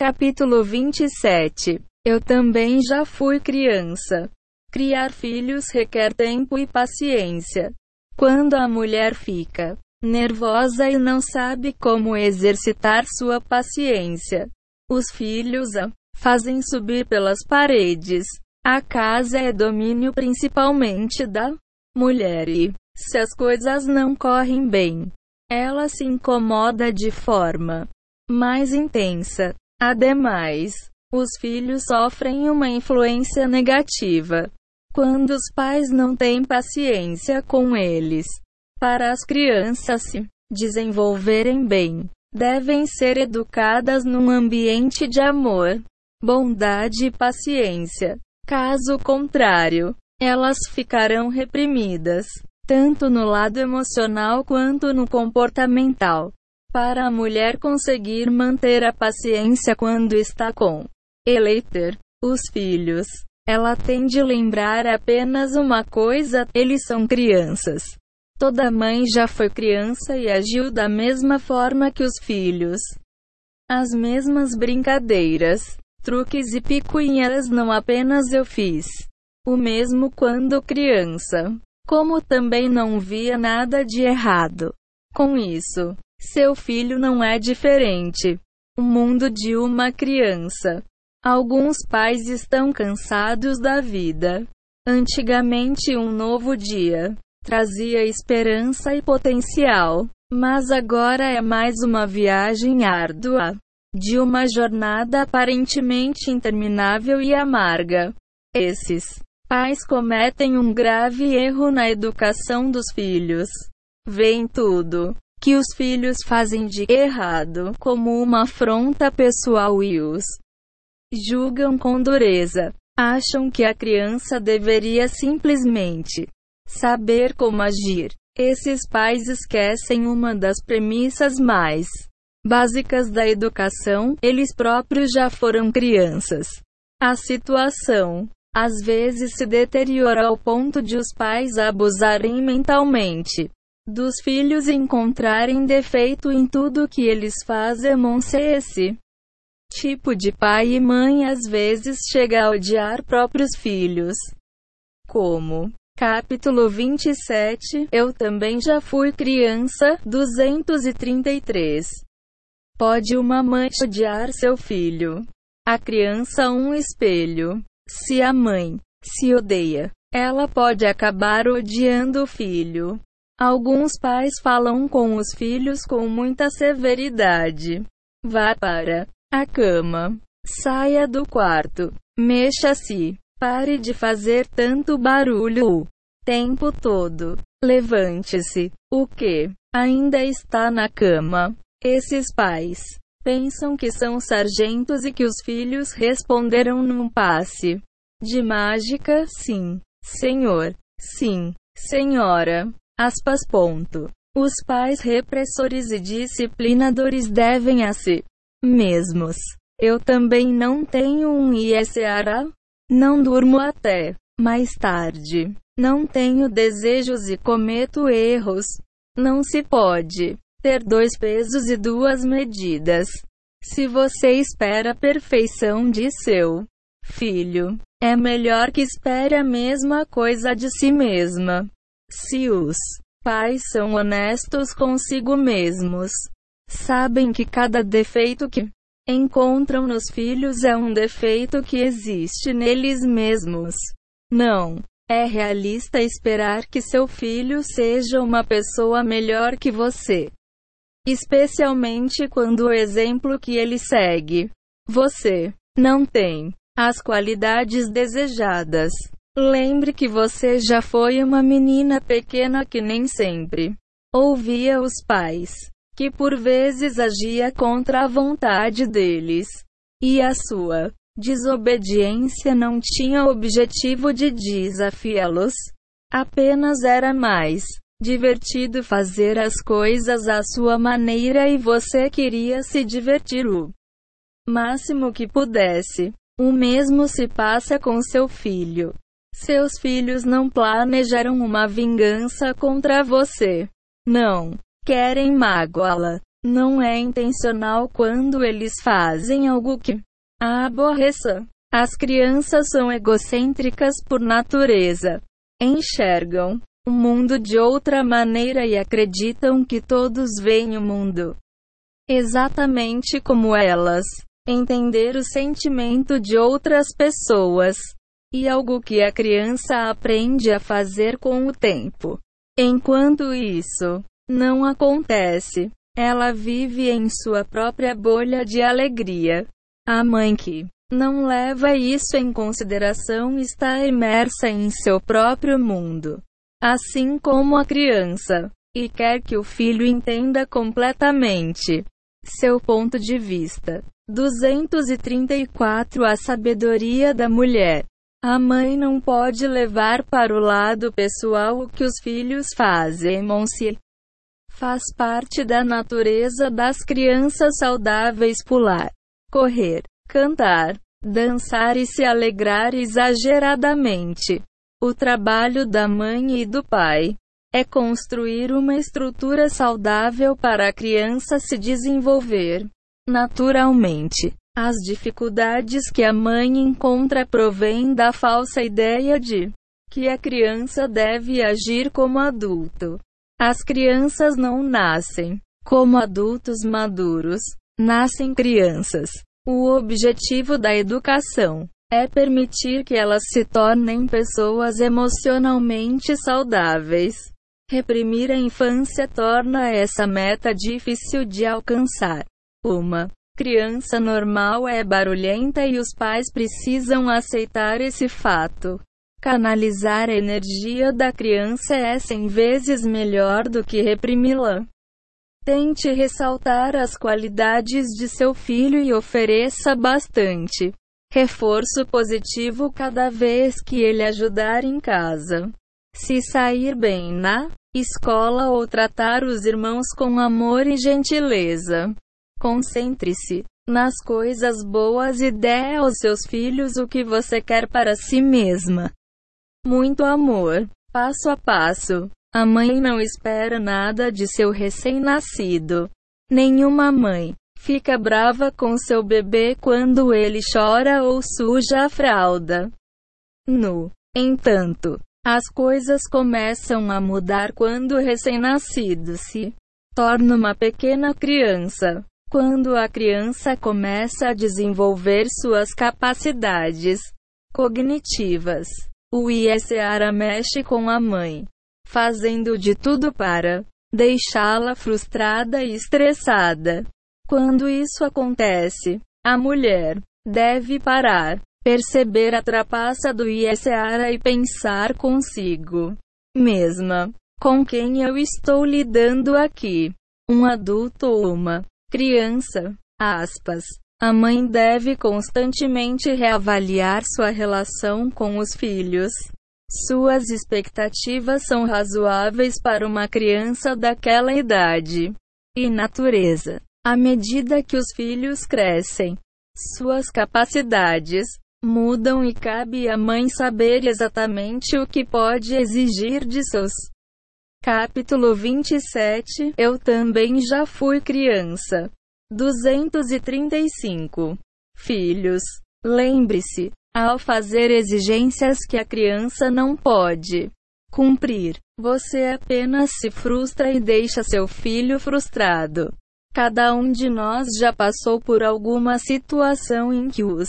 Capítulo 27 Eu também já fui criança. Criar filhos requer tempo e paciência. Quando a mulher fica nervosa e não sabe como exercitar sua paciência, os filhos a fazem subir pelas paredes. A casa é domínio principalmente da mulher e, se as coisas não correm bem, ela se incomoda de forma mais intensa. Ademais, os filhos sofrem uma influência negativa quando os pais não têm paciência com eles. Para as crianças se desenvolverem bem, devem ser educadas num ambiente de amor, bondade e paciência. Caso contrário, elas ficarão reprimidas, tanto no lado emocional quanto no comportamental. Para a mulher conseguir manter a paciência quando está com eleiter, os filhos, ela tem de lembrar apenas uma coisa: eles são crianças. Toda mãe já foi criança e agiu da mesma forma que os filhos. As mesmas brincadeiras, truques e picuinhas não apenas eu fiz. O mesmo quando criança. Como também não via nada de errado. Com isso, seu filho não é diferente. O mundo de uma criança. Alguns pais estão cansados da vida. Antigamente, um novo dia trazia esperança e potencial, mas agora é mais uma viagem árdua de uma jornada aparentemente interminável e amarga. Esses pais cometem um grave erro na educação dos filhos. Vem tudo que os filhos fazem de errado como uma afronta pessoal e os julgam com dureza. Acham que a criança deveria simplesmente saber como agir. Esses pais esquecem uma das premissas mais básicas da educação, eles próprios já foram crianças. A situação às vezes se deteriora ao ponto de os pais abusarem mentalmente dos filhos encontrarem defeito em tudo que eles fazem. Esse tipo de pai e mãe às vezes chega a odiar próprios filhos. Como Capítulo 27 Eu também já fui criança. 233. Pode uma mãe odiar seu filho? A criança um espelho. Se a mãe se odeia, ela pode acabar odiando o filho. Alguns pais falam com os filhos com muita severidade. Vá para a cama. Saia do quarto. Mexa-se. Pare de fazer tanto barulho o tempo todo. Levante-se. O que? Ainda está na cama. Esses pais pensam que são sargentos e que os filhos responderam num passe de mágica, sim, senhor, sim, senhora. Aspas. Ponto. Os pais repressores e disciplinadores devem a si mesmos. Eu também não tenho um ISARA. Não durmo até mais tarde. Não tenho desejos e cometo erros. Não se pode ter dois pesos e duas medidas. Se você espera a perfeição de seu filho, é melhor que espere a mesma coisa de si mesma. Se os pais são honestos consigo mesmos, sabem que cada defeito que encontram nos filhos é um defeito que existe neles mesmos. Não é realista esperar que seu filho seja uma pessoa melhor que você. Especialmente quando o exemplo que ele segue, você não tem as qualidades desejadas. Lembre que você já foi uma menina pequena que nem sempre ouvia os pais, que por vezes agia contra a vontade deles. E a sua desobediência não tinha objetivo de desafiá-los, apenas era mais divertido fazer as coisas à sua maneira e você queria se divertir o máximo que pudesse. O mesmo se passa com seu filho. Seus filhos não planejaram uma vingança contra você. Não querem magoá-la. Não é intencional quando eles fazem algo que a aborreça. As crianças são egocêntricas por natureza. Enxergam o mundo de outra maneira e acreditam que todos veem o mundo exatamente como elas. Entender o sentimento de outras pessoas e algo que a criança aprende a fazer com o tempo. Enquanto isso não acontece, ela vive em sua própria bolha de alegria. A mãe que não leva isso em consideração está imersa em seu próprio mundo, assim como a criança, e quer que o filho entenda completamente seu ponto de vista. 234 A sabedoria da mulher. A mãe não pode levar para o lado pessoal o que os filhos fazem. Se faz parte da natureza das crianças saudáveis pular, correr, cantar, dançar e se alegrar exageradamente. O trabalho da mãe e do pai é construir uma estrutura saudável para a criança se desenvolver naturalmente. As dificuldades que a mãe encontra provêm da falsa ideia de que a criança deve agir como adulto. As crianças não nascem como adultos maduros, nascem crianças. O objetivo da educação é permitir que elas se tornem pessoas emocionalmente saudáveis. Reprimir a infância torna essa meta difícil de alcançar. Uma criança normal é barulhenta e os pais precisam aceitar esse fato. Canalizar a energia da criança é 100 vezes melhor do que reprimi-la. Tente ressaltar as qualidades de seu filho e ofereça bastante reforço positivo cada vez que ele ajudar em casa. Se sair bem na escola ou tratar os irmãos com amor e gentileza. Concentre-se nas coisas boas e dê aos seus filhos o que você quer para si mesma. Muito amor, passo a passo. A mãe não espera nada de seu recém-nascido. Nenhuma mãe fica brava com seu bebê quando ele chora ou suja a fralda. No entanto, as coisas começam a mudar quando o recém-nascido se torna uma pequena criança. Quando a criança começa a desenvolver suas capacidades cognitivas, o ISARA mexe com a mãe, fazendo de tudo para deixá-la frustrada e estressada. Quando isso acontece, a mulher deve parar perceber a trapaça do Iesseara e pensar consigo mesma. Com quem eu estou lidando aqui? Um adulto ou uma criança? Aspas. A mãe deve constantemente reavaliar sua relação com os filhos. Suas expectativas são razoáveis para uma criança daquela idade e natureza. À medida que os filhos crescem, suas capacidades, mudam e cabe à mãe saber exatamente o que pode exigir de seus. Capítulo 27 Eu também já fui criança. 235. Filhos, lembre-se, ao fazer exigências que a criança não pode cumprir, você apenas se frustra e deixa seu filho frustrado. Cada um de nós já passou por alguma situação em que os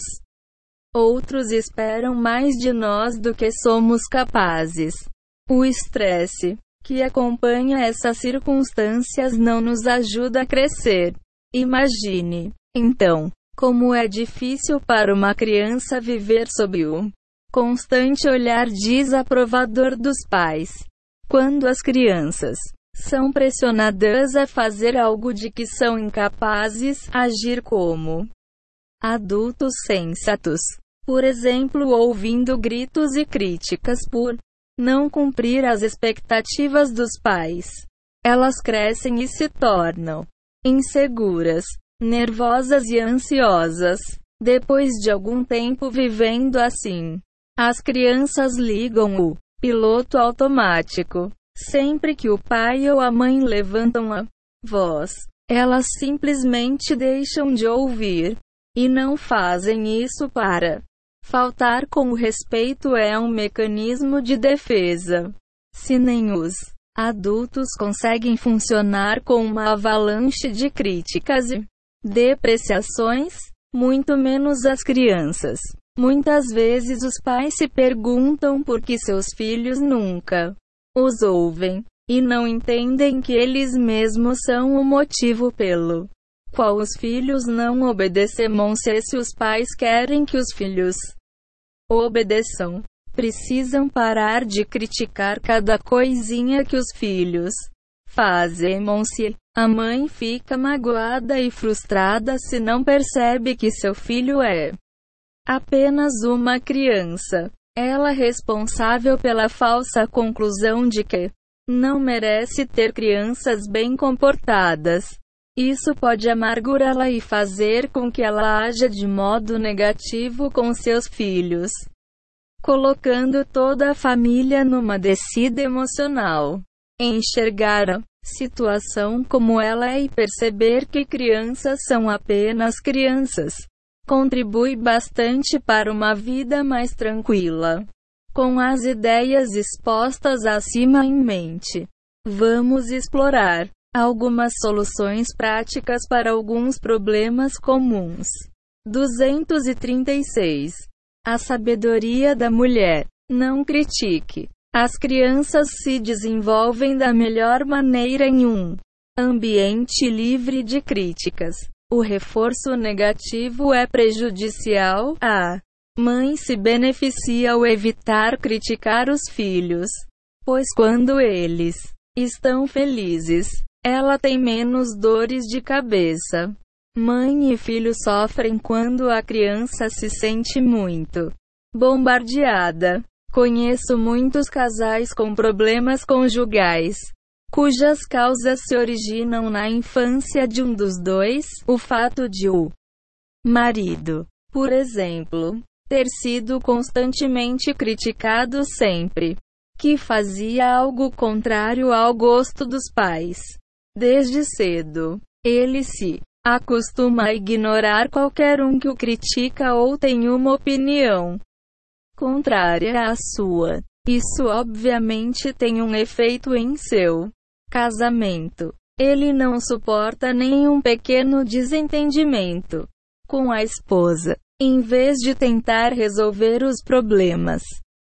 Outros esperam mais de nós do que somos capazes. O estresse que acompanha essas circunstâncias não nos ajuda a crescer. Imagine, então, como é difícil para uma criança viver sob o constante olhar desaprovador dos pais. Quando as crianças são pressionadas a fazer algo de que são incapazes, agir como adultos sensatos. Por exemplo, ouvindo gritos e críticas por não cumprir as expectativas dos pais. Elas crescem e se tornam inseguras, nervosas e ansiosas. Depois de algum tempo vivendo assim, as crianças ligam o piloto automático. Sempre que o pai ou a mãe levantam a voz, Elas simplesmente deixam de ouvir. E não fazem isso para faltar com o respeito é um mecanismo de defesa. Se nem os adultos conseguem funcionar com uma avalanche de críticas e depreciações, muito menos as crianças. Muitas vezes os pais se perguntam por que seus filhos nunca os ouvem e não entendem que eles mesmos são o motivo pelo qual os filhos não obedecem. Se os pais querem que os filhos obedeçam, precisam parar de criticar cada coisinha que os filhos fazem. Se a mãe fica magoada e frustrada se não percebe que seu filho é apenas uma criança. Ela é responsável pela falsa conclusão de que não merece ter crianças bem comportadas. Isso pode amargurá-la e fazer com que ela haja de modo negativo com seus filhos, colocando toda a família numa descida emocional. Enxergar a situação como ela é e perceber que crianças são apenas crianças contribui bastante para uma vida mais tranquila. Com as ideias expostas acima em mente, vamos explorar algumas soluções práticas para alguns problemas comuns. 236. A sabedoria da mulher. Não critique. As crianças se desenvolvem da melhor maneira em um ambiente livre de críticas. O reforço negativo é prejudicial. A mãe se beneficia ao evitar criticar os filhos, pois quando eles estão felizes, ela tem menos dores de cabeça. Mãe e filho sofrem quando a criança se sente muito bombardeada. Conheço muitos casais com problemas conjugais cujas causas se originam na infância de um dos dois, o fato de o marido, por exemplo, ter sido constantemente criticado sempre que fazia algo contrário ao gosto dos pais. Desde cedo, ele se acostuma a ignorar qualquer um que o critica ou tem uma opinião contrária à sua. Isso obviamente tem um efeito em seu casamento. Ele não suporta nenhum pequeno desentendimento com a esposa. Em vez de tentar resolver os problemas,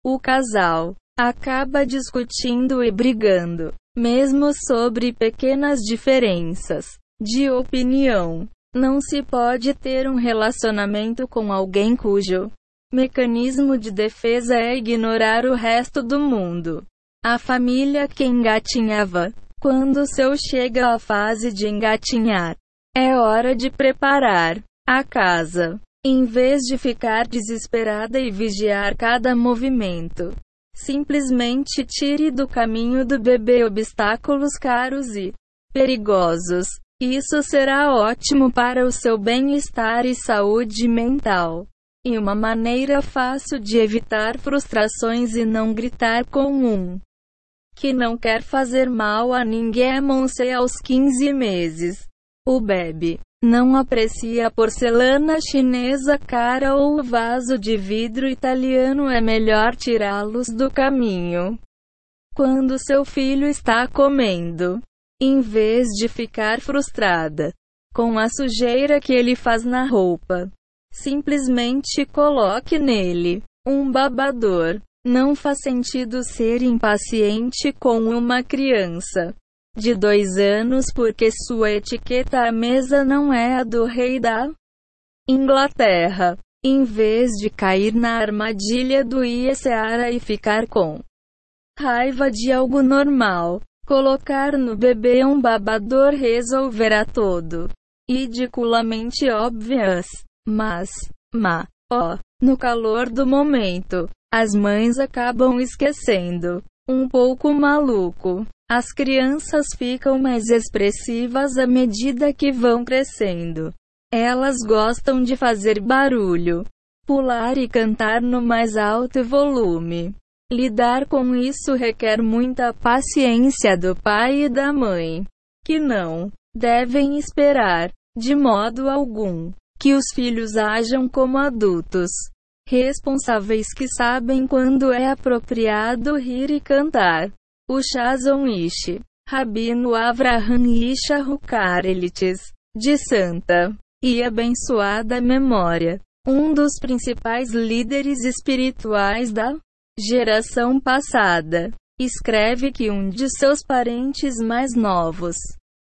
o casal acaba discutindo e brigando, mesmo sobre pequenas diferenças de opinião. Não se pode ter um relacionamento com alguém cujo mecanismo de defesa é ignorar o resto do mundo. A família que engatinhava quando seu chega a fase de engatinhar, é hora de preparar a casa. Em vez de ficar desesperada e vigiar cada movimento, simplesmente tire do caminho do bebê obstáculos caros e perigosos. Isso será ótimo para o seu bem-estar e saúde mental. E uma maneira fácil de evitar frustrações e não gritar com um que não quer fazer mal a ninguém. Monse aos 15 meses. O bebê não aprecia a porcelana chinesa cara ou o vaso de vidro italiano. É melhor tirá-los do caminho. Quando seu filho está comendo, em vez de ficar frustrada com a sujeira que ele faz na roupa, simplesmente coloque nele um babador. Não faz sentido ser impaciente com uma criança de dois anos porque sua etiqueta à mesa não é a do rei da Inglaterra. Em vez de cair na armadilha do Iesseara e ficar com raiva de algo normal, colocar no bebê um babador resolverá todo. Ridiculamente óbvias. Mas, ma, ó, no calor do momento, as mães acabam esquecendo. Um pouco maluco. As crianças ficam mais expressivas à medida que vão crescendo. Elas gostam de fazer barulho, pular e cantar no mais alto volume. Lidar com isso requer muita paciência do pai e da mãe, que não devem esperar, de modo algum, que os filhos ajam como adultos responsáveis que sabem quando é apropriado rir e cantar. O Shazon Ishi, Rabino Avraham Isha Hukarelites, de santa e abençoada memória, um dos principais líderes espirituais da geração passada, escreve que um de seus parentes mais novos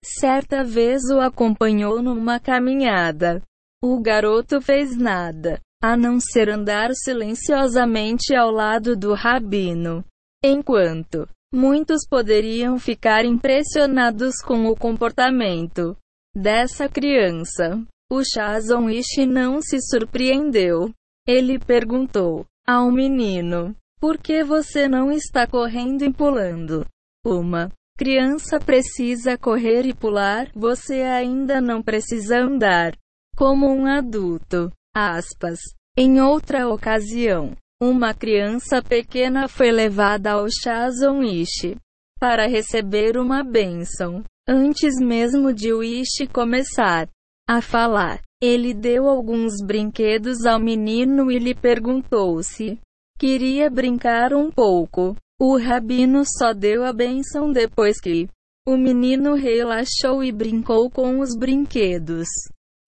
certa vez o acompanhou numa caminhada. O garoto fez nada, a não ser andar silenciosamente ao lado do rabino. Enquanto muitos poderiam ficar impressionados com o comportamento dessa criança, o Shazon Ishi não se surpreendeu. Ele perguntou ao menino: Por que você não está correndo e pulando? Uma criança precisa correr e pular, você ainda não precisa andar como um adulto. Aspas. Em outra ocasião, uma criança pequena foi levada ao Shazon Ishi para receber uma bênção. Antes mesmo de o Ishi começar a falar, ele deu alguns brinquedos ao menino e lhe perguntou se queria brincar um pouco. O rabino só deu a bênção depois que o menino relaxou e brincou com os brinquedos.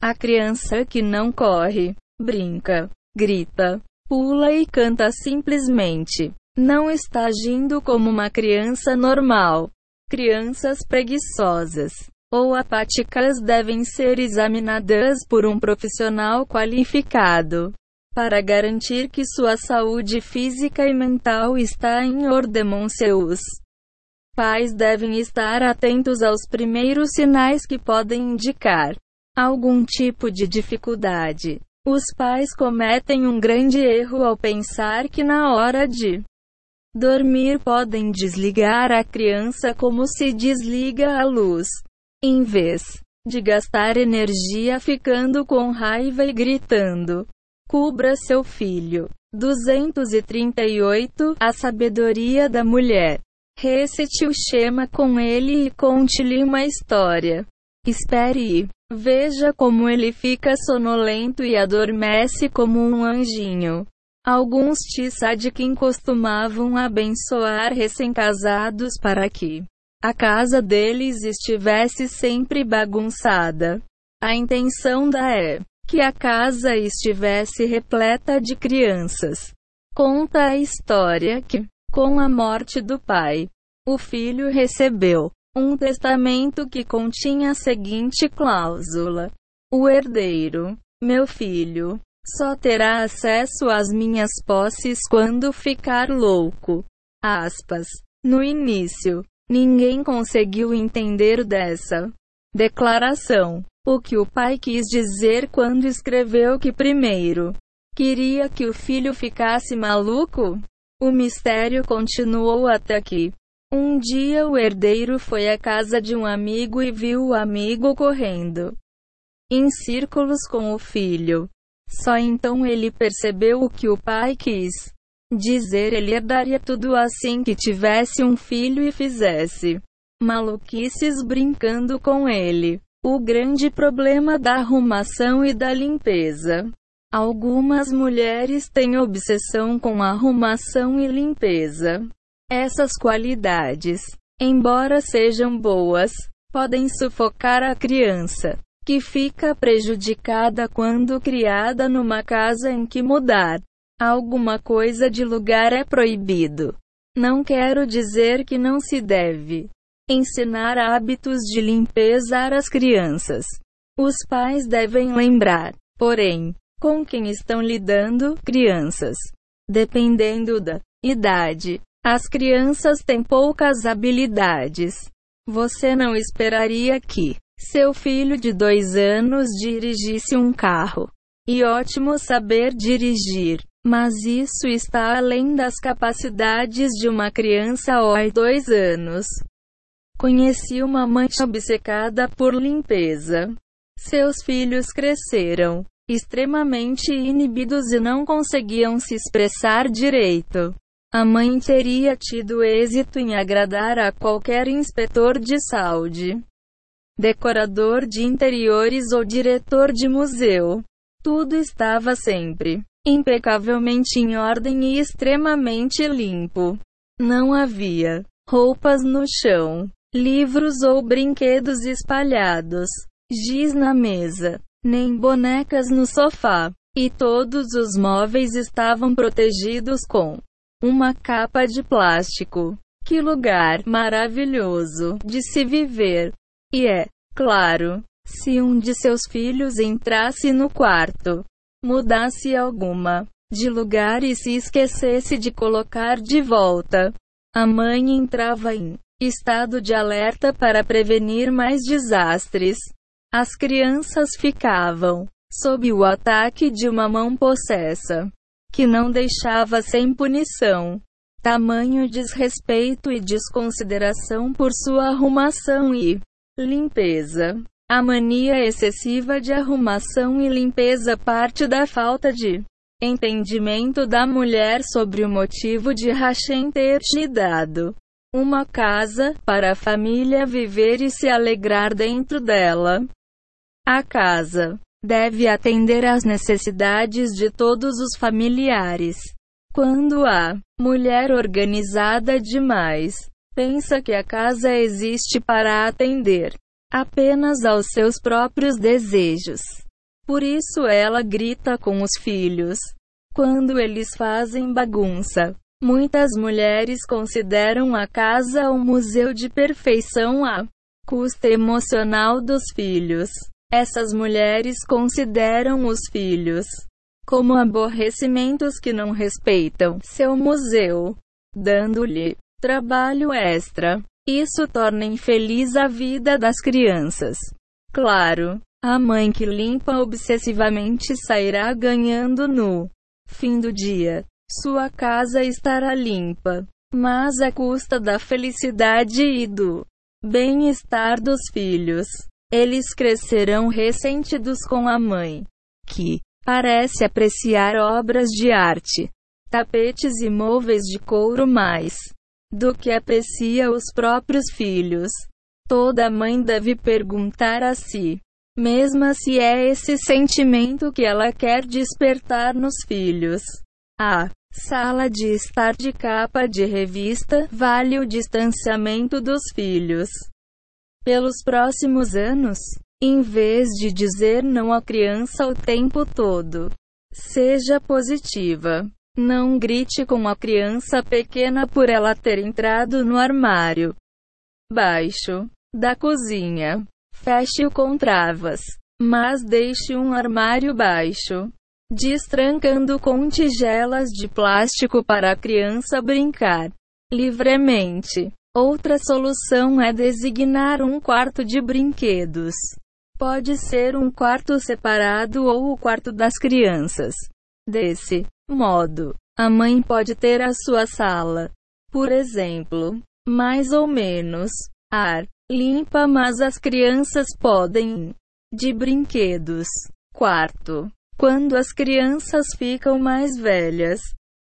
A criança que não corre, brinca, grita, pula e canta simplesmente. Não está agindo como uma criança normal. Crianças preguiçosas ou apáticas devem ser examinadas por um profissional qualificado para garantir que sua saúde física e mental está em ordem. Seus pais devem estar atentos aos primeiros sinais que podem indicar algum tipo de dificuldade. Os pais cometem um grande erro ao pensar que na hora de dormir podem desligar a criança como se desliga a luz, em vez de gastar energia ficando com raiva e gritando. Cubra seu filho. 238 A sabedoria da mulher. Recite o Shema com ele e conte-lhe uma história. Espere veja como ele fica sonolento e adormece como um anjinho. Alguns Tissadikim costumavam abençoar recém-casados para que a casa deles estivesse sempre bagunçada. A intenção da é que a casa estivesse repleta de crianças. Conta a história que, com a morte do pai, o filho recebeu um testamento que continha a seguinte cláusula: O herdeiro, meu filho, só terá acesso às minhas posses quando ficar louco. Aspas. No início, ninguém conseguiu entender dessa declaração. O que o pai quis dizer quando escreveu que primeiro queria que o filho ficasse maluco? O mistério continuou até que, um dia o herdeiro foi à casa de um amigo e viu o amigo correndo em círculos com o filho. Só então ele percebeu o que o pai quis dizer. Ele herdaria tudo assim que tivesse um filho e fizesse maluquices brincando com ele. O grande problema da arrumação e da limpeza. Algumas mulheres têm obsessão com arrumação e limpeza. Essas qualidades, embora sejam boas, podem sufocar a criança, que fica prejudicada quando criada numa casa em que mudar alguma coisa de lugar é proibido. Não quero dizer que não se deve ensinar hábitos de limpeza às crianças. Os pais devem lembrar, porém, com quem estão lidando, crianças. Dependendo da idade, as crianças têm poucas habilidades. Você não esperaria que seu filho de dois anos dirigisse um carro. E ótimo saber dirigir. Mas isso está além das capacidades de uma criança aos dois anos. Conheci uma mãe obcecada por limpeza. Seus filhos cresceram extremamente inibidos e não conseguiam se expressar direito. A mãe teria tido êxito em agradar a qualquer inspetor de saúde. decorador de interiores ou diretor de museu. Tudo estava sempre impecavelmente em ordem e extremamente limpo. Não havia roupas no chão, livros ou brinquedos espalhados, giz na mesa, nem bonecas no sofá. E todos os móveis estavam protegidos com uma capa de plástico. Que lugar maravilhoso de se viver! E é, claro, se um de seus filhos entrasse no quarto, mudasse alguma de lugar e se esquecesse de colocar de volta, a mãe entrava em estado de alerta para prevenir mais desastres. As crianças ficavam sob o ataque de uma mão possessa, que não deixava sem punição. Tamanho desrespeito e desconsideração por sua arrumação e limpeza. A mania excessiva de arrumação e limpeza parte da falta de entendimento da mulher sobre o motivo de Hashem ter te dado uma casa para a família viver e se alegrar dentro dela. A casa deve atender às necessidades de todos os familiares. Quando a mulher organizada demais pensa que a casa existe para atender apenas aos seus próprios desejos. Por isso ela grita com os filhos quando eles fazem bagunça. Muitas mulheres consideram a casa um museu de perfeição a custo emocional dos filhos. Essas mulheres consideram os filhos como aborrecimentos que não respeitam seu museu, dando-lhe trabalho extra. Isso torna infeliz a vida das crianças. Claro, a mãe que limpa obsessivamente sairá ganhando no fim do dia. Sua casa estará limpa, mas à custa da felicidade e do bem-estar dos filhos. Eles crescerão ressentidos com a mãe, que parece apreciar obras de arte, tapetes e móveis de couro mais do que aprecia os próprios filhos. Toda mãe deve perguntar a si mesma se é esse sentimento que ela quer despertar nos filhos. A sala de estar de capa de revista vale o distanciamento dos filhos pelos próximos anos. Em vez de dizer não à criança o tempo todo, seja positiva. Não grite com a criança pequena por ela ter entrado no armário baixo da cozinha. Feche-o com travas, mas deixe um armário baixo, destrancando com tigelas de plástico para a criança brincar livremente. Outra solução é designar um quarto de brinquedos. Pode ser um quarto separado ou o quarto das crianças. Desse modo, a mãe pode ter a sua sala, por exemplo, mais ou menos ar limpa, mas as crianças podem de brinquedos. Quarto, quando as crianças ficam mais velhas,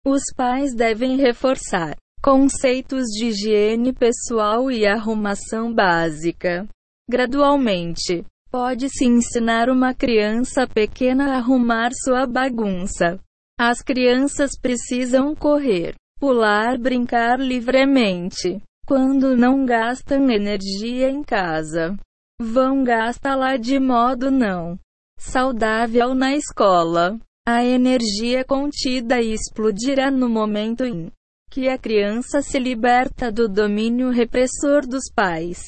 os pais devem reforçar Conceitos de higiene pessoal e arrumação básica. Gradualmente, pode-se ensinar uma criança pequena a arrumar sua bagunça. As crianças precisam correr, pular, brincar livremente. Quando não gastam energia em casa, vão gastá-la de modo não saudável na escola. A energia contida explodirá no momento em que a criança se liberta do domínio repressor dos pais.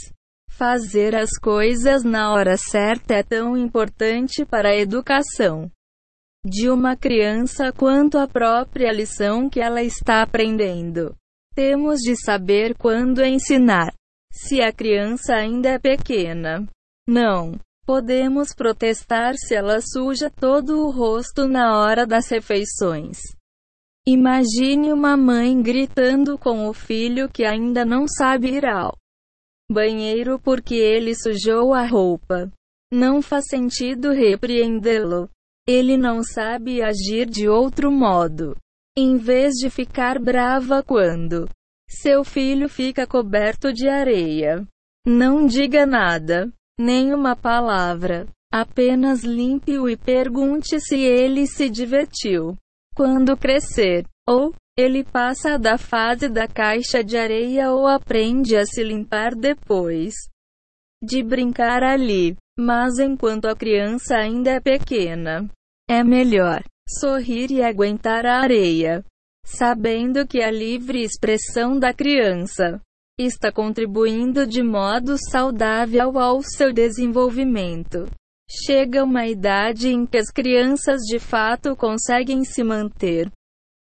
Fazer as coisas na hora certa é tão importante para a educação de uma criança quanto a própria lição que ela está aprendendo. Temos de saber quando ensinar. Se a criança ainda é pequena, não podemos protestar se ela suja todo o rosto na hora das refeições. Imagine uma mãe gritando com o filho que ainda não sabe ir ao banheiro porque ele sujou a roupa. Não faz sentido repreendê-lo. Ele não sabe agir de outro modo. Em vez de ficar brava quando seu filho fica coberto de areia, não diga nada. nenhuma palavra. Apenas limpe-o e pergunte se ele se divertiu. Quando crescer, ou ele passa da fase da caixa de areia ou aprende a se limpar depois de brincar ali. Mas enquanto a criança ainda é pequena, é melhor sorrir e aguentar a areia, sabendo que a livre expressão da criança está contribuindo de modo saudável ao seu desenvolvimento. Chega uma idade em que as crianças de fato conseguem se manter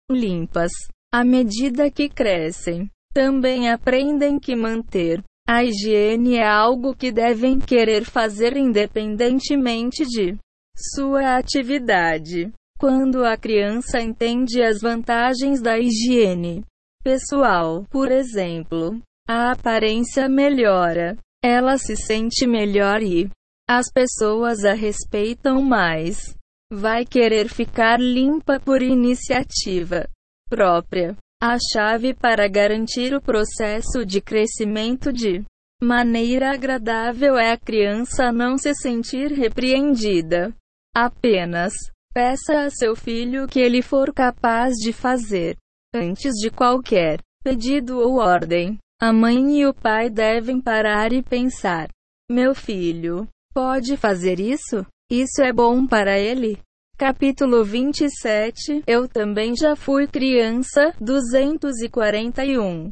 limpas. À medida que crescem, também aprendem que manter a higiene é algo que devem querer fazer independentemente de sua atividade. Quando a criança entende as vantagens da higiene pessoal, por exemplo, a aparência melhora, ela se sente melhor e as pessoas a respeitam mais. Vai querer ficar limpa por iniciativa própria. A chave para garantir o processo de crescimento de maneira agradável é a criança não se sentir repreendida. Apenas peça a seu filho que ele for capaz de fazer. Antes de qualquer pedido ou ordem, a mãe e o pai devem parar e pensar: Meu filho, pode fazer isso? Isso é bom para ele? Capítulo 27 Eu também já fui criança. 241.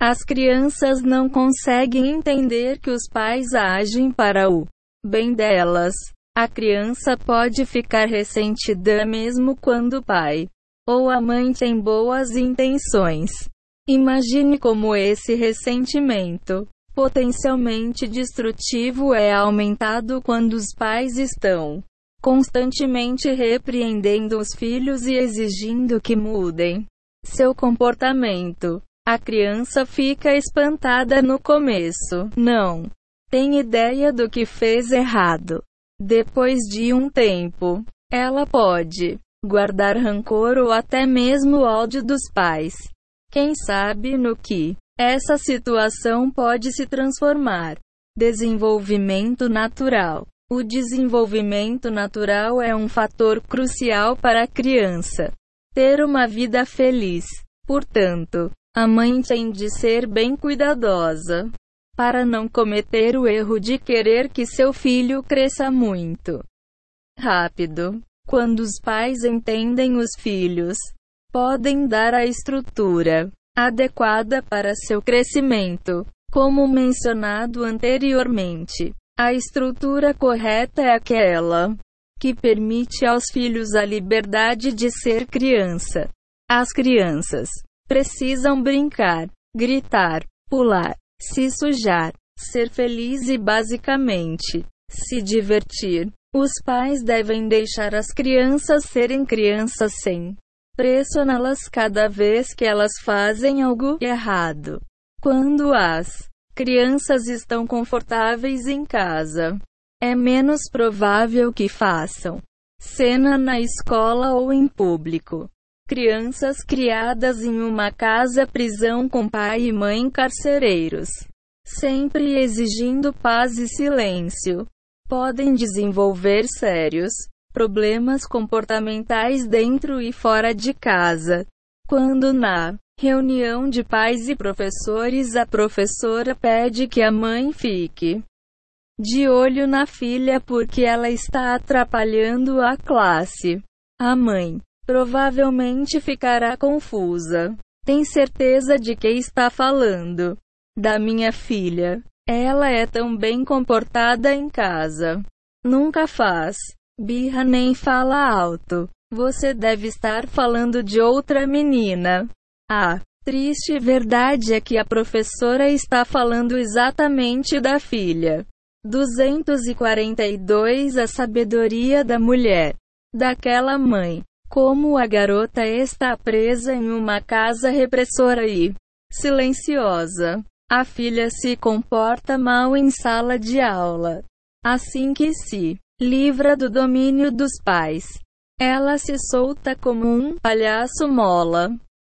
As crianças não conseguem entender que os pais agem para o bem delas. A criança pode ficar ressentida mesmo quando o pai ou a mãe tem boas intenções. Imagine como esse ressentimento, potencialmente destrutivo, é aumentado quando os pais estão constantemente repreendendo os filhos e exigindo que mudem seu comportamento. A criança fica espantada no começo, não tem ideia do que fez errado. Depois de um tempo, ela pode guardar rancor ou até mesmo ódio dos pais. Quem sabe no que essa situação pode se transformar. Desenvolvimento natural. O desenvolvimento natural é um fator crucial para a criança ter uma vida feliz. Portanto, a mãe tem de ser bem cuidadosa para não cometer o erro de querer que seu filho cresça muito rápido. Quando os pais entendem os filhos, podem dar a estrutura adequada para seu crescimento, como mencionado anteriormente. A estrutura correta é aquela que permite aos filhos a liberdade de ser criança. As crianças precisam brincar, gritar, pular, se sujar, ser feliz e basicamente se divertir. Os pais devem deixar as crianças serem crianças sem pressioná-las cada vez que elas fazem algo errado. Quando as crianças estão confortáveis em casa. É menos provável que façam cena na escola ou em público. Crianças criadas em uma casa-prisão com pai e mãe carcereiros, sempre exigindo paz e silêncio, podem desenvolver sérios problemas comportamentais dentro e fora de casa. Quando na Reunião de pais e professores. A professora pede que a mãe fique de olho na filha porque ela está atrapalhando a classe. A mãe provavelmente ficará confusa. Tem certeza de que está falando da minha filha. Ela é tão bem comportada em casa. Nunca faz birra nem fala alto. Você deve estar falando de outra menina. A triste verdade é que a professora está falando exatamente da filha. 242 A sabedoria da mulher. Daquela mãe. Como a garota está presa em uma casa repressora e silenciosa. A filha se comporta mal em sala de aula. Assim que se livra do domínio dos pais, ela se solta como um palhaço mola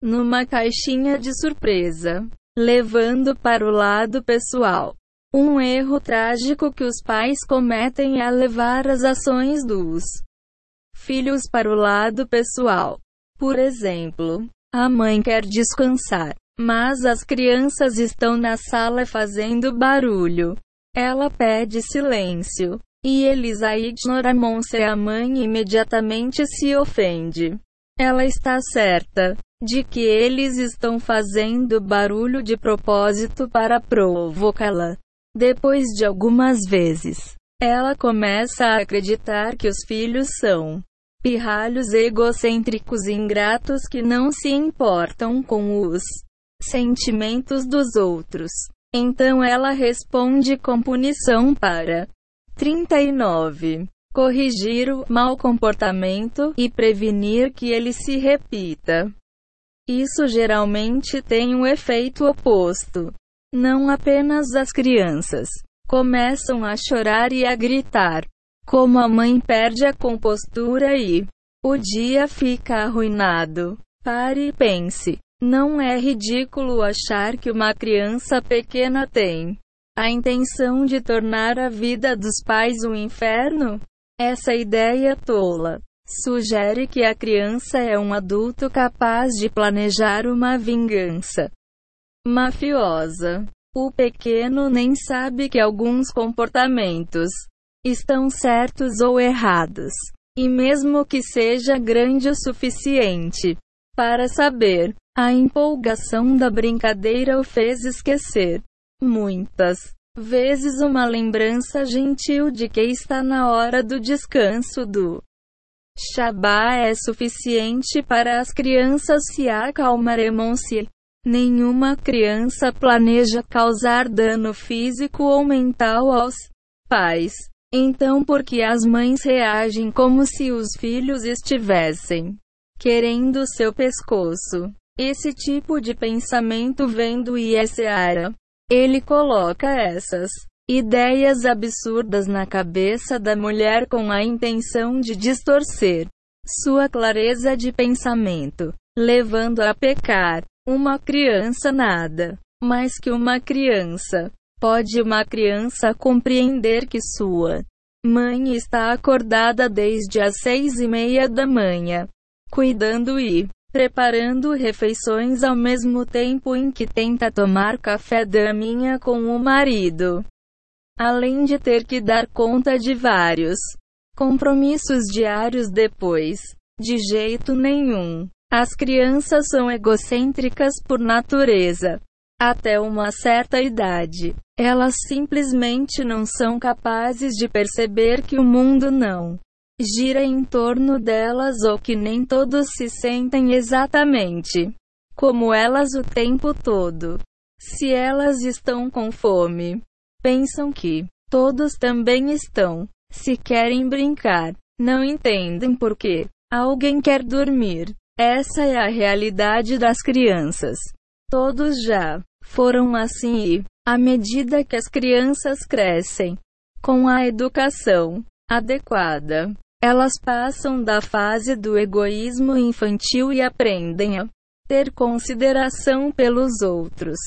numa caixinha de surpresa, levando para o lado pessoal. Um erro trágico que os pais cometem é levar as ações dos filhos para o lado pessoal. Por exemplo, a mãe quer descansar, mas as crianças estão na sala fazendo barulho. Ela pede silêncio. E Elisa ignora Monse a mãe imediatamente se ofende. Ela está certa de que eles estão fazendo barulho de propósito para provocá-la. Depois de algumas vezes, ela começa a acreditar que os filhos são pirralhos egocêntricos e ingratos que não se importam com os sentimentos dos outros. Então ela responde com punição para 39. Corrigir o mau comportamento e prevenir que ele se repita. Isso geralmente tem um efeito oposto. Não apenas as crianças começam a chorar e a gritar, como a mãe perde a compostura e o dia fica arruinado. Pare e pense. Não é ridículo achar que uma criança pequena tem a intenção de tornar a vida dos pais um inferno? Essa ideia tola sugere que a criança é um adulto capaz de planejar uma vingança mafiosa. O pequeno nem sabe que alguns comportamentos estão certos ou errados. E mesmo que seja grande o suficiente para saber, a empolgação da brincadeira o fez esquecer muitas vezes uma lembrança gentil de que está na hora do descanso do Shabá é suficiente para as crianças se acalmarem-se. Nenhuma criança planeja causar dano físico ou mental aos pais. Então, por que as mães reagem como se os filhos estivessem querendo seu pescoço? Esse tipo de pensamento vem do Iesseara. Ele coloca essas ideias absurdas na cabeça da mulher com a intenção de distorcer sua clareza de pensamento, levando a pecar. Uma criança nada mais que uma criança. Pode uma criança compreender que sua mãe está acordada desde as seis e meia da manhã, cuidando e preparando refeições ao mesmo tempo em que tenta tomar café da manhã com o marido. Além de ter que dar conta de vários compromissos diários depois. De jeito nenhum. As crianças são egocêntricas por natureza. Até uma certa idade, elas simplesmente não são capazes de perceber que o mundo não gira em torno delas ou que nem todos se sentem exatamente como elas o tempo todo. Se elas estão com fome, pensam que todos também estão. Se querem brincar, não entendem por que alguém quer dormir. Essa é a realidade das crianças. Todos já foram assim e, à medida que as crianças crescem, com a educação adequada, elas passam da fase do egoísmo infantil e aprendem a ter consideração pelos outros.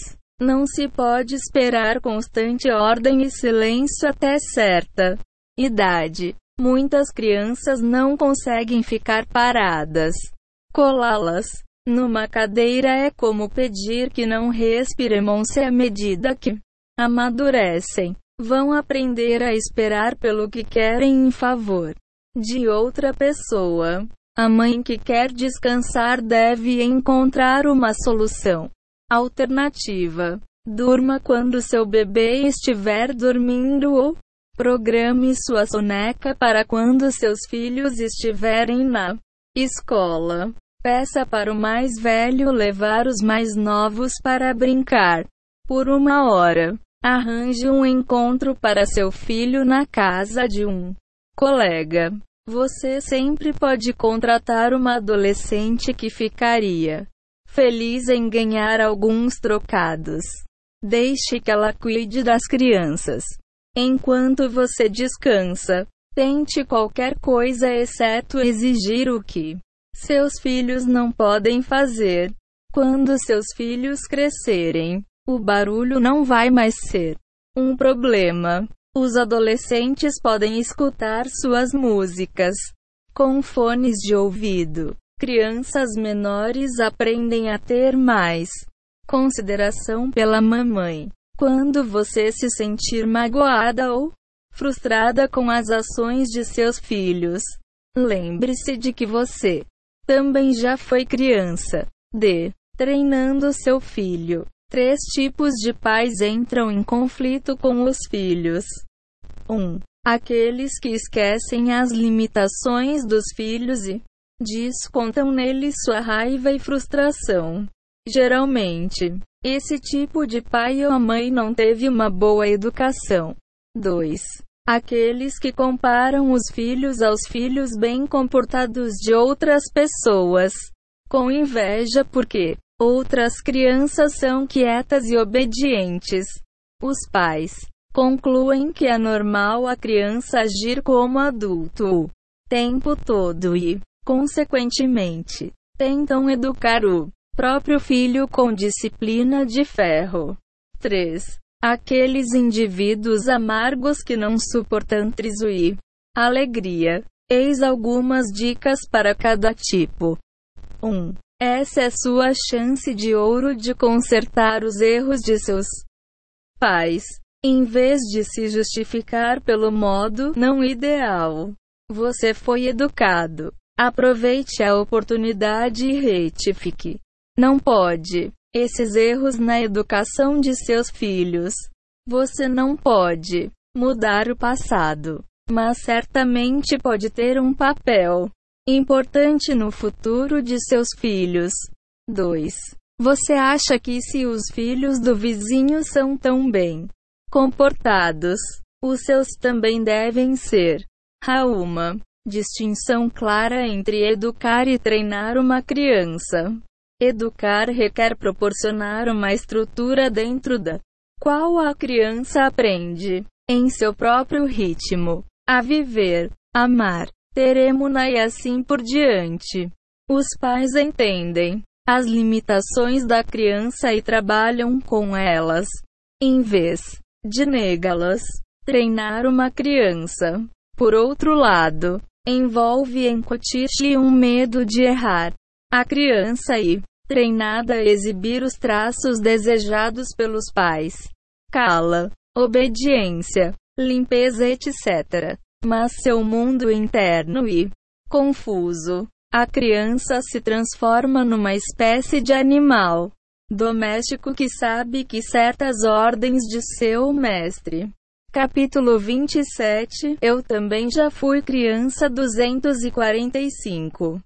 Não se pode esperar constante ordem e silêncio até certa idade. Muitas crianças não conseguem ficar paradas. Colá-las numa cadeira é como pedir que não respirem-se à medida que amadurecem. Vão aprender a esperar pelo que querem em favor de outra pessoa. A mãe que quer descansar deve encontrar uma solução alternativa. Durma quando seu bebê estiver dormindo ou programe sua soneca para quando seus filhos estiverem na escola. Peça para o mais velho levar os mais novos para brincar por uma hora. Arranje um encontro para seu filho na casa de um colega. Você sempre pode contratar uma adolescente que ficaria feliz em ganhar alguns trocados. Deixe que ela cuide das crianças. Enquanto você descansa, tente qualquer coisa exceto exigir o que seus filhos não podem fazer. Quando seus filhos crescerem, o barulho não vai mais ser um problema. Os adolescentes podem escutar suas músicas com fones de ouvido. Crianças menores aprendem a ter mais consideração pela mamãe. Quando você se sentir magoada ou frustrada com as ações de seus filhos, lembre-se de que você também já foi criança. D. Treinando seu filho. Três tipos de pais entram em conflito com os filhos. 1. Um, aqueles que esquecem as limitações dos filhos e descontam neles sua raiva e frustração. Geralmente, esse tipo de pai ou mãe não teve uma boa educação. 2. Aqueles que comparam os filhos aos filhos bem comportados de outras pessoas, com inveja porque outras crianças são quietas e obedientes. Os pais concluem que é normal a criança agir como adulto o tempo todo e, consequentemente, tentam educar o próprio filho com disciplina de ferro. 3. Aqueles indivíduos amargos que não suportam triso e alegria. Eis algumas dicas para cada tipo. 1. Essa é sua chance de ouro de consertar os erros de seus pais. Em vez de se justificar pelo modo não ideal, você foi educado. Aproveite a oportunidade e retifique. Não pode. Esses erros na educação de seus filhos. Você não pode mudar o passado, mas certamente pode ter um papel importante no futuro de seus filhos. 2. Você acha que se os filhos do vizinho são tão bem comportados, os seus também devem ser? Há uma distinção clara entre educar e treinar uma criança. Educar requer proporcionar uma estrutura dentro da qual a criança aprende, em seu próprio ritmo, a viver, amar, ter emuna e assim por diante. Os pais entendem as limitações da criança e trabalham com elas, em vez de negá-las. Treinar uma criança, por outro lado, envolve incutir-lhe um medo de errar, a criança e, treinada a exibir os traços desejados pelos pais. Cala, obediência, limpeza, etc. Mas seu mundo interno e confuso. A criança se transforma numa espécie de animal doméstico que sabe que certas ordens de seu mestre. Capítulo 27 Eu também já fui criança 245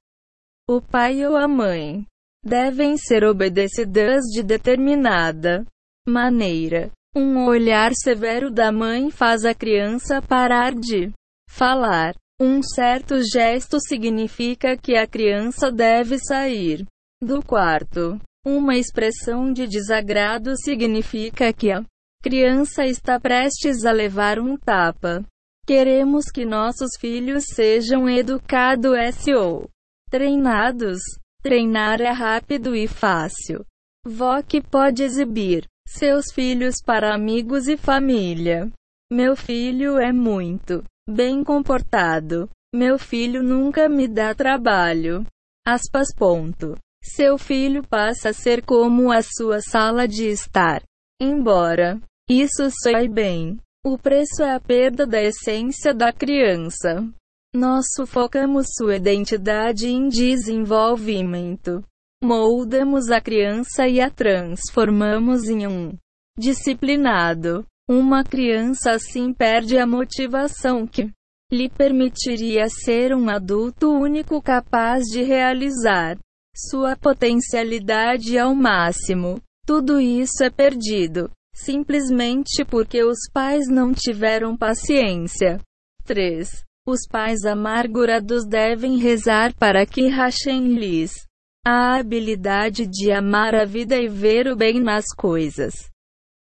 o pai ou a mãe devem ser obedecidas de determinada maneira. Um olhar severo da mãe faz a criança parar de falar. Um certo gesto significa que a criança deve sair do quarto. Uma expressão de desagrado significa que a criança está prestes a levar um tapa. Queremos que nossos filhos sejam educados ou treinados. Treinar é rápido e fácil. VOC pode exibir seus filhos para amigos e família. Meu filho é muito bem comportado. Meu filho nunca me dá trabalho. Aspas. Ponto. Seu filho passa a ser como a sua sala de estar. Embora isso soe bem, o preço é a perda da essência da criança. Nós sufocamos sua identidade em desenvolvimento. Moldamos a criança e a transformamos em um disciplinado. Uma criança assim perde a motivação que lhe permitiria ser um adulto único capaz de realizar sua potencialidade ao máximo. Tudo isso é perdido, simplesmente porque os pais não tiveram paciência. 3. Os pais amargurados devem rezar para que rachem-lhes a habilidade de amar a vida e ver o bem nas coisas.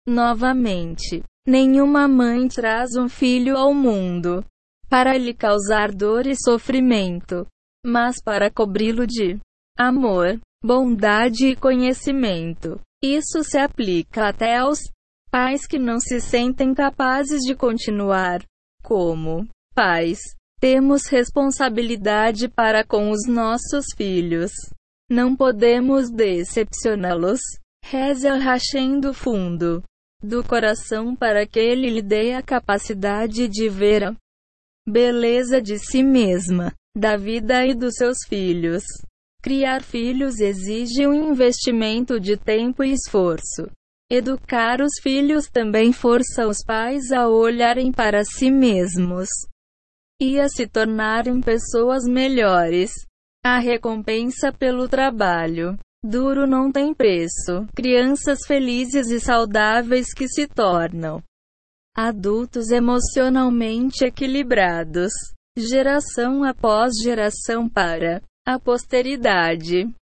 Novamente, nenhuma mãe traz um filho ao mundo para lhe causar dor e sofrimento, mas para cobri-lo de amor, bondade e conhecimento. Isso se aplica até aos Pais que não se sentem capazes de continuar como pais. Temos responsabilidade para com os nossos filhos. Não podemos decepcioná-los. Reze a Hashem do fundo do coração para que ele lhe dê a capacidade de ver a beleza de si mesma, da vida e dos seus filhos. Criar filhos exige um investimento de tempo e esforço. Educar os filhos também força os pais a olharem para si mesmos e a se tornarem pessoas melhores. A recompensa pelo trabalho duro não tem preço. Crianças felizes e saudáveis que se tornam adultos emocionalmente equilibrados, geração após geração para a posteridade.